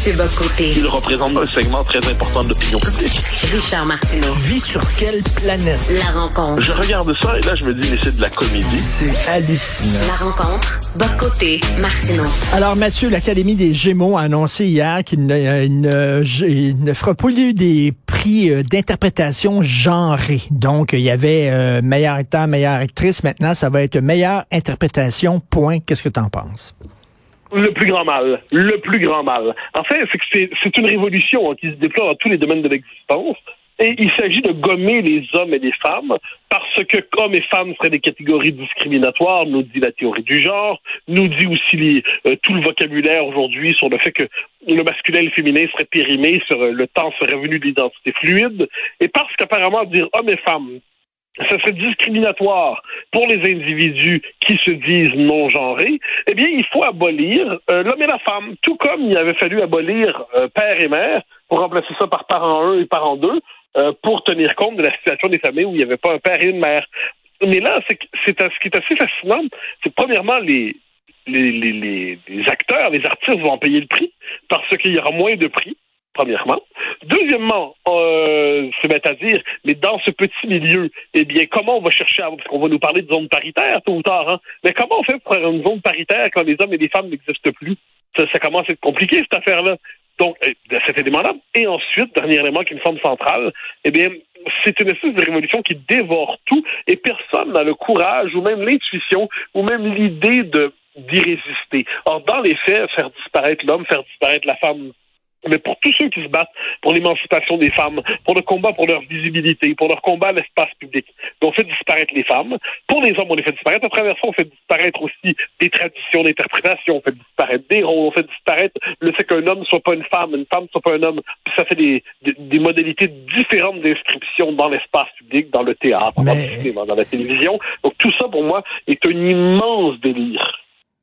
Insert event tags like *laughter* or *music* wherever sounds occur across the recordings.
Mathieu Bocoté. Il représente un segment très important de l'opinion publique. Richard Martineau. Tu vis sur quelle planète? La rencontre. Je regarde ça et là, je me dis, mais c'est de la comédie. C'est hallucinant. La rencontre. Bocoté. Martineau. Alors, Mathieu, l'Académie des Gémeaux a annoncé hier qu'il ne, euh, ne, il ne fera plus des prix euh, d'interprétation genrés. Donc, il y avait euh, meilleur acteur, meilleure actrice. Maintenant, ça va être meilleure interprétation, point. Qu'est-ce que tu en penses? Le plus grand mal. Le plus grand mal. En fait, c'est c'est, une révolution hein, qui se déploie dans tous les domaines de l'existence. Et il s'agit de gommer les hommes et les femmes parce que hommes et femmes seraient des catégories discriminatoires, nous dit la théorie du genre, nous dit aussi les- euh, tout le vocabulaire aujourd'hui sur le fait que le masculin et le féminin seraient périmés, euh, le temps serait venu de l'identité fluide. Et parce qu'apparemment dire hommes et femmes ce serait discriminatoire pour les individus qui se disent non genrés, eh bien, il faut abolir euh, l'homme et la femme, tout comme il avait fallu abolir euh, père et mère pour remplacer ça par parent 1 et parent 2 euh, pour tenir compte de la situation des familles où il n'y avait pas un père et une mère. Mais là, c'est ce qui est assez fascinant, c'est premièrement les, les, les, les acteurs, les artistes vont en payer le prix parce qu'il y aura moins de prix premièrement. Deuxièmement, euh, c'est bête à dire, mais dans ce petit milieu, eh bien, comment on va chercher à... Parce qu'on va nous parler de zone paritaire, tôt ou tard, hein? Mais comment on fait pour faire une zone paritaire quand les hommes et les femmes n'existent plus? Ça, commence à être compliqué, cette affaire-là. Donc, euh, cet élément-là. Et ensuite, dernier élément qui me semble central, eh bien, c'est une espèce de révolution qui dévore tout et personne n'a le courage ou même l'intuition ou même l'idée de d'y résister. Or, dans les faits, faire disparaître l'homme, faire disparaître la femme, mais pour tous ceux qui se battent pour l'émancipation des femmes, pour le combat pour leur visibilité, pour leur combat à l'espace public, on fait disparaître les femmes. Pour les hommes, on les fait disparaître. À travers ça, on fait disparaître aussi des traditions d'interprétation, on fait disparaître des rôles, on fait disparaître le fait qu'un homme soit pas une femme, une femme soit pas un homme. Puis ça fait des, des, des modalités différentes d'inscription dans l'espace public, dans le théâtre, dans le cinéma, dans la télévision. Donc tout ça, pour moi, est un immense délire.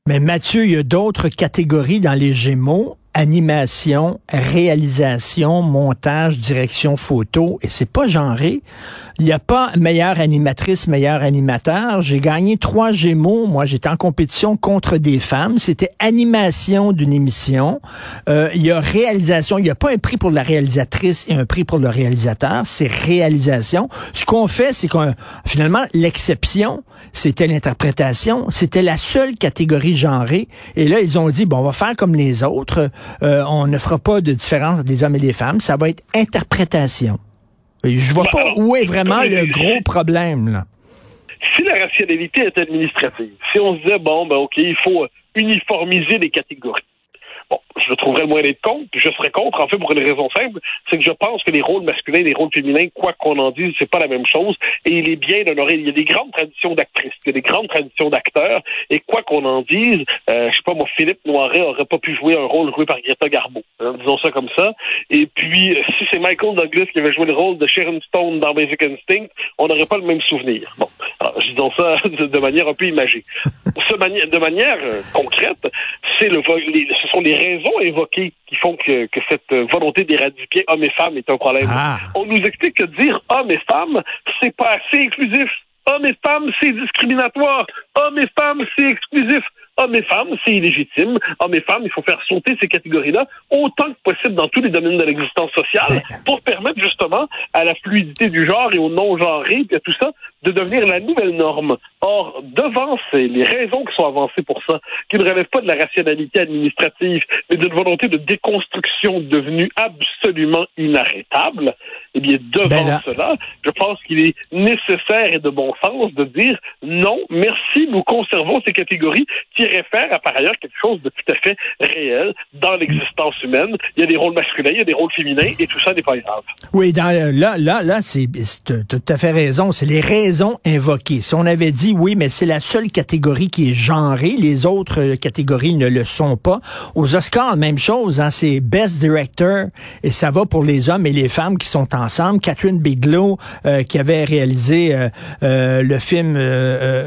Mais Mathieu, il y a d'autres catégories dans les Gémeaux. Animation, réalisation, montage, direction photo, et c'est pas genré. Il n'y a pas meilleure animatrice, meilleur animateur. J'ai gagné trois Gémeaux. Moi, j'étais en compétition contre des femmes. C'était animation d'une émission. Euh, il y a réalisation. Il n'y a pas un prix pour la réalisatrice et un prix pour le réalisateur. C'est réalisation. Ce qu'on fait, c'est qu'on finalement l'exception, c'était l'interprétation. C'était la seule catégorie genrée. Et là, ils ont dit bon, on va faire comme les autres. Euh, on ne fera pas de différence entre les hommes et les femmes. Ça va être interprétation. Je vois pas où est vraiment le gros problème. Si la rationalité est administrative, si on se disait, bon, ben OK, il faut uniformiser les catégories. Bon, je trouverais le moyen d'être contre, puis je serais contre, en fait, pour une raison simple, c'est que je pense que les rôles masculins et les rôles féminins, quoi qu'on en dise, c'est pas la même chose, et il est bien d'honorer, il y a des grandes traditions d'actrices, il y a des grandes traditions d'acteurs, et quoi qu'on en dise, euh, je sais pas, moi, Philippe Noiret aurait pas pu jouer un rôle joué par Greta Garbo, hein, disons ça comme ça, et puis, euh, si c'est Michael Douglas qui avait joué le rôle de Sharon Stone dans Basic Instinct, on n'aurait pas le même souvenir. Bon, alors, je dis donc ça de, *laughs* de manière un peu imagée. De manière euh, concrète, c'est le, vo- les- ce sont les raisons évoquées qui font que, que cette volonté d'éradiquer hommes et femmes est un problème. Ah. On nous explique que dire hommes et femmes, c'est pas assez inclusif. Hommes et femmes, c'est discriminatoire. Hommes et femmes, c'est exclusif. Hommes et femmes, c'est illégitime. Hommes et femmes, il faut faire sauter ces catégories-là autant que possible dans tous les domaines de l'existence sociale pour permettre justement à la fluidité du genre et au non-genré et à tout ça de devenir la nouvelle norme. Or, devant ces, les raisons qui sont avancées pour ça, qui ne relèvent pas de la rationalité administrative, mais d'une volonté de déconstruction devenue absolument inarrêtable, eh bien, devant Ben là- cela, je pense qu'il est nécessaire et de bon sens de dire non, merci, nous conservons ces catégories qui réfèrent à par ailleurs quelque chose de tout à fait réel dans l'existence humaine. Il y a des rôles masculins, il y a des rôles féminins, et tout ça n'est pas grave. Oui, dans, là, là, là, c'est, tout à fait raison. C'est les raisons invoquées. Si on avait dit oui, mais c'est la seule catégorie qui est genrée, les autres euh, catégories ne le sont pas. Aux Oscars, même chose. Hein, c'est Best Director et ça va pour les hommes et les femmes qui sont ensemble. Catherine Bigelow euh, qui avait réalisé euh, euh, le film euh,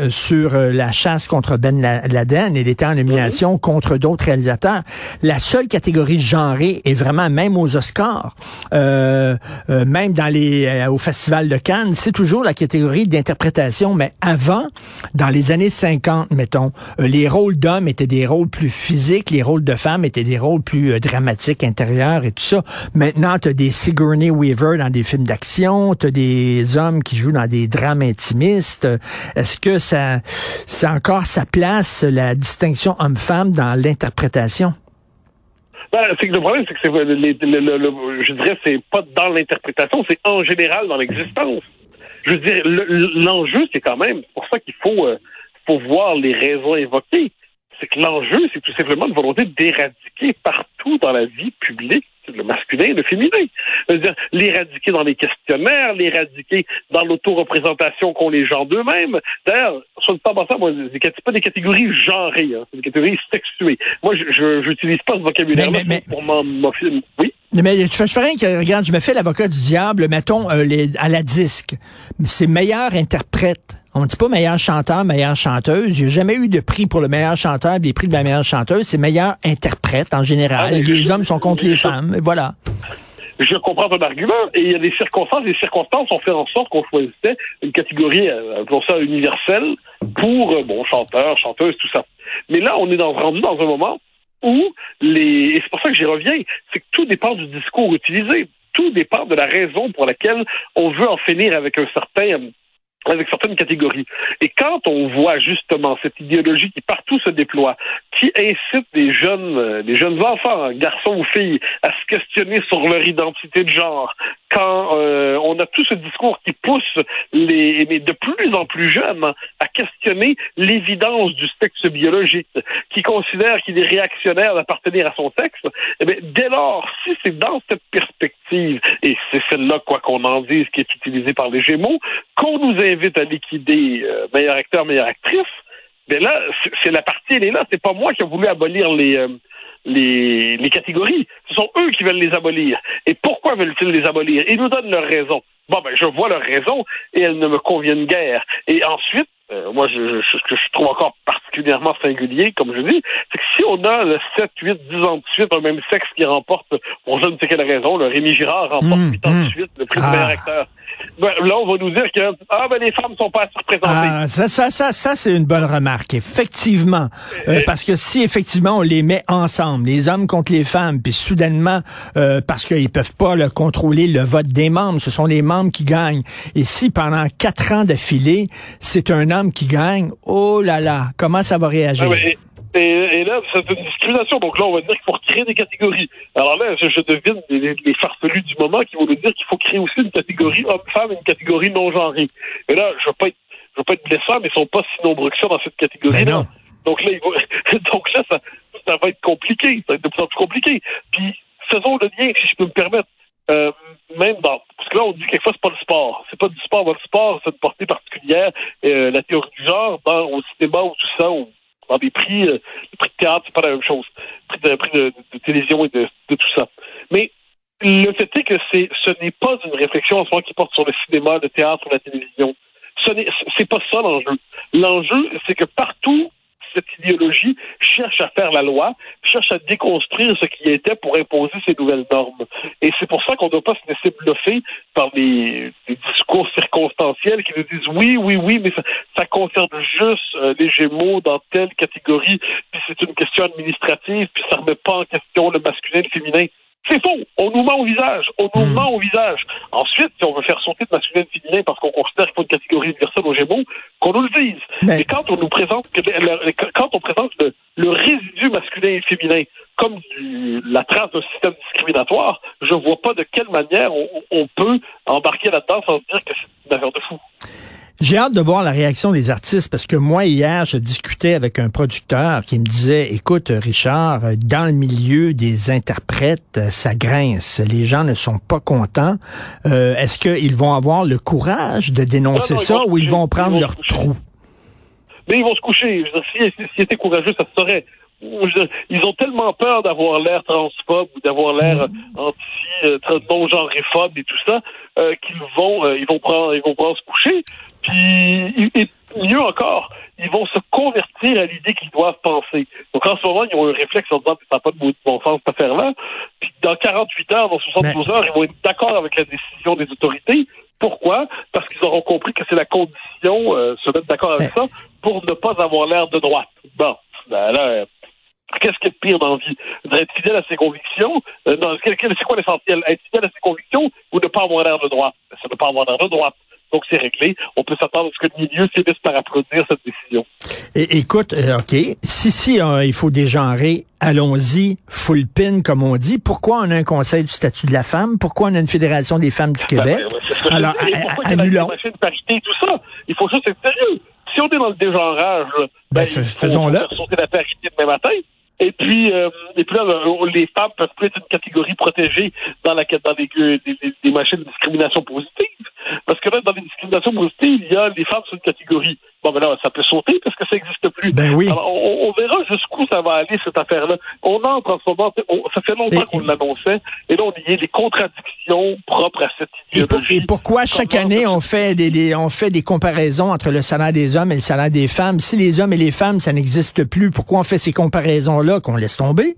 euh, sur la chasse contre Ben La- Laden. Elle était en nomination contre d'autres réalisateurs. La seule catégorie genrée est vraiment même aux Oscars, euh, euh, même dans les euh, au Festival de Cannes, c'est toujours la catégorie d'interprétation, mais avant, dans les années 50, mettons, euh, les rôles d'hommes étaient des rôles plus physiques, les rôles de femmes étaient des rôles plus euh, dramatiques, intérieurs et tout ça. Maintenant, tu as des Sigourney Weaver dans des films d'action, tu as des hommes qui jouent dans des drames intimistes. Est-ce que ça, ça encore sa place, la distinction homme-femme dans l'interprétation? Ben, c'est que le problème, c'est que c'est, le, je dirais, c'est pas dans l'interprétation, c'est en général dans l'existence. Je veux dire, l'enjeu, c'est quand même, c'est pour ça qu'il faut, euh, faut voir les raisons évoquées. C'est que l'enjeu, c'est tout simplement une volonté d'éradiquer partout dans la vie publique le masculin et le féminin. C'est-à-dire l'éradiquer dans les questionnaires, l'éradiquer dans l'autoreprésentation qu'ont les gens d'eux-mêmes. D'ailleurs, sur le temps passant, moi, c'est pas des catégories genrées, hein, c'est des catégories sexuées. Moi, je n'utilise pas ce vocabulaire-là pour mon film. Oui? Mais je fais rien que, regarde, je me fais l'avocat du diable, mettons, euh, les, à la disque. C'est meilleur interprète. On ne dit pas meilleur chanteur, meilleure chanteuse. Il n'y a jamais eu de prix pour le meilleur chanteur, des prix de la meilleure chanteuse. C'est meilleur interprète en général. Ah, les hommes sont contre les femmes. Et voilà. Je comprends ton argument. Et il y a des circonstances. Les circonstances ont fait en sorte qu'on choisissait une catégorie, euh, pour ça, universelle pour, euh, bon, chanteur, chanteuse, tout ça. Mais là, on est dans, rendu dans un moment où les, et c'est pour ça que j'y reviens, c'est que tout dépend du discours utilisé. Tout dépend de la raison pour laquelle on veut en finir avec un certain avec certaines catégories. Et quand on voit justement cette idéologie qui partout se déploie, qui incite des jeunes, euh, des jeunes enfants, garçons ou filles, à se questionner sur leur identité de genre, quand euh, on a tout ce discours qui pousse les, mais de plus en plus jeunes à questionner l'évidence du sexe biologique, qui considère qu'il est réactionnaire d'appartenir à son sexe, eh bien, dès lors, si c'est dans cette perspective, et c'est celle-là, quoi qu'on en dise, qui est utilisée par les Gémeaux, qu'on nous invite à liquider euh, meilleur acteur, meilleure actrice, mais ben là, c'est la partie, elle est là. C'est pas moi qui ai voulu abolir les, euh, les, les catégories. Ce sont eux qui veulent les abolir. Et pourquoi veulent-ils les abolir? Ils nous donnent leurs raisons. Bon, ben, je vois leurs raisons et elles ne me conviennent guère. Et ensuite, euh, moi, je, ce que je trouve encore particulièrement singulier, comme je dis, c'est que si on a le 7, 8, 10 ans de suite un même sexe qui remporte, pour je ne sais quelle raison, le Rémi Girard remporte mmh, 8 ans de mmh. suite le prix du meilleur ah. acteur. Ben, là, on va nous dire que ah, ben, les femmes sont pas assez représentées. Ah, ça, ça, ça, ça c'est une bonne remarque, effectivement. Euh, parce que si effectivement on les met ensemble, les hommes contre les femmes, puis soudainement, euh, parce qu'ils peuvent pas le contrôler le vote des membres, ce sont les membres qui gagnent. Et si pendant quatre ans d'affilée, c'est un homme qui gagne, oh là là, comment ça va réagir? Ah, et, là, c'est une discrimination. Donc là, on va dire qu'il faut créer des catégories. Alors là, je, devine les, les, farfelus du moment qui vont nous dire qu'il faut créer aussi une catégorie homme-femme et une catégorie non-genrée. Et là, je veux pas être, je veux pas être blessant, mais ils sont pas si nombreux que ça dans cette catégorie-là. Donc là, *laughs* donc là, ça, ça va être compliqué. Ça va être de plus en plus compliqué. Puis, faisons le lien, si je peux me permettre. Euh, même dans parce que là on dit quelquefois c'est pas le sport c'est pas du sport le sport c'est une portée particulière euh, la théorie du genre dans au cinéma ou tout ça dans des prix, euh, prix de théâtre, c'est pas la même chose. Prix de, prix de, télévision et de, tout ça. Mais le fait est que c'est, ce n'est pas une réflexion en ce moment qui porte sur le cinéma, le théâtre ou la télévision. Ce n'est, c'est pas ça l'enjeu. L'enjeu, c'est que partout cette idéologie cherche à faire la loi, cherche à déconstruire ce qui était pour imposer ces nouvelles normes. Et c'est pour ça qu'on ne doit pas se laisser bluffer par des, discours circonstanciels qui nous disent oui, oui, oui, mais ça, concerne juste euh, les Gémeaux dans telle catégorie, puis c'est une question administrative, puis ça remet pas en question le masculin et le féminin. C'est faux. On nous ment au visage. On nous hmm. ment au visage. Ensuite, si on veut faire sauter de masculin et féminin parce qu'on considère qu'il faut une catégorie universelle aux Gémeaux, qu'on nous le dise. Mais, quand on nous présente, quand on présente le, résidu masculin et féminin comme la trace d'un système discriminatoire, je vois pas de quelle manière on, on peut embarquer là-dedans sans dire que c'est une affaire de fou. J'ai hâte de voir la réaction des artistes parce que moi, hier, je discutais avec un producteur qui me disait, écoute, Richard, dans le milieu des interprètes, ça grince. Les gens ne sont pas contents. Euh, est-ce qu'ils vont avoir le courage de dénoncer ça ou ils vont prendre leur trou? Mais ils vont se coucher. S'ils si, étaient courageux, ça se saurait. Ils ont tellement peur d'avoir l'air transphobe ou d'avoir l'air mm. anti euh, non genréphobe et tout ça euh, qu'ils vont ils vont prendre ils vont prendre se coucher puis, et mieux encore, ils vont se convertir à l'idée qu'ils doivent penser. Donc, en ce moment, ils ont un réflexe en disant que ça n'a pas de bon sens cette affaire-là. Puis, dans 48 heures, dans 72 heures, ils vont être d'accord avec la décision des autorités. Pourquoi? Parce qu'ils auront compris que c'est la condition, euh, se mettre d'accord avec ça, pour ne pas avoir l'air de droite. Bon, ben là, euh, qu'est-ce qui est pire dans la vie? D'être fidèle à ses convictions? Euh, c'est quoi l'essentiel? Être fidèle à ses convictions ou ne pas avoir l'air de droite? Ça ne pas avoir l'air de droite. Donc, c'est réglé. On peut s'attendre à ce que le milieu finisse par applaudir cette décision. Et, écoute, euh, OK, si, si euh, il faut dégenrer, allons-y, full pin, comme on dit. Pourquoi on a un conseil du statut de la femme? Pourquoi on a une fédération des femmes du Québec? Ben, Alors, annulons. Il parité, tout ça? Il faut juste être sérieux. Si on est dans le dégenrage, ben, ben faisons-le. sauter la parité demain matin. Et puis, euh, et puis là, les femmes peuvent plus être une catégorie protégée dans la dans les, des, des machines de discrimination positive. Parce que là, dans les discriminations positives, il y a les femmes sur une catégorie. Bon, ben là, ça peut sauter parce que ça n'existe plus. Ben oui. Alors, on, verra jusqu'où ça va aller, cette affaire-là. On entre en ce moment, ça fait longtemps qu'on l'annonçait, et là, on y est des contradictions propres à cette idéologie. Et, pourquoi chaque année, on fait des, on fait des comparaisons entre le salaire des hommes et le salaire des femmes? Si les hommes et les femmes, ça n'existe plus, pourquoi on fait ces comparaisons-là qu'on laisse tomber?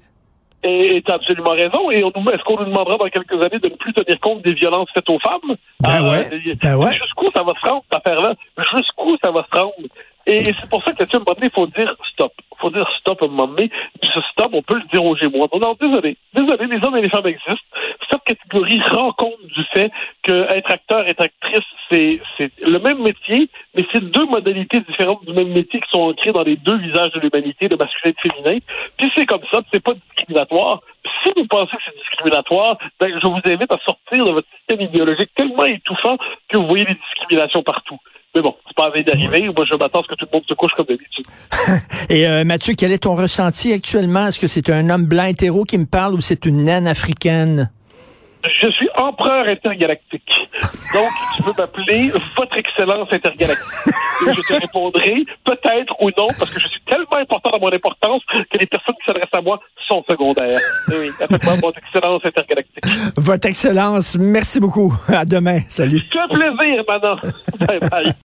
Et tu as absolument raison. Et est-ce qu'on nous demandera dans quelques années de ne plus tenir compte des violences faites aux femmes? Ben ouais. Euh, ben ouais. Jusqu'où ça va se rendre, cette affaire-là? Jusqu'où ça va se rendre? Et c'est pour ça que, tu un moment donné, il faut dire stop. Il faut dire stop à un moment donné. ce stop, on peut le dire aux Gémeaux. Non, désolé. Désolé, les hommes et les femmes existent. Cette catégorie rend compte du fait que être acteur, être actrice, c'est, c'est le même métier, mais c'est deux modalités différentes du même métier qui sont ancrées dans les deux visages de l'humanité, le masculin et le féminin. Puis c'est comme ça, c'est pas discriminatoire. si vous pensez que c'est discriminatoire, ben, je vous invite à sortir de votre système idéologique tellement étouffant que vous voyez des discriminations partout. Mais bon, c'est pas à d'arriver. Moi, je m'attends à ce que tout le monde se couche comme d'habitude. *laughs* Et euh, Mathieu, quel est ton ressenti actuellement? Est-ce que c'est un homme blanc hétéro qui me parle ou c'est une naine africaine? Je suis empereur intergalactique. Donc, tu peux m'appeler Votre Excellence intergalactique. Et je te répondrai peut-être ou non, parce que je suis tellement important dans mon importance que les personnes qui s'adressent à moi sont secondaires. Oui, appelle-moi Votre Excellence intergalactique. Votre Excellence, merci beaucoup. À demain. Salut. Que plaisir, maintenant. bye bye.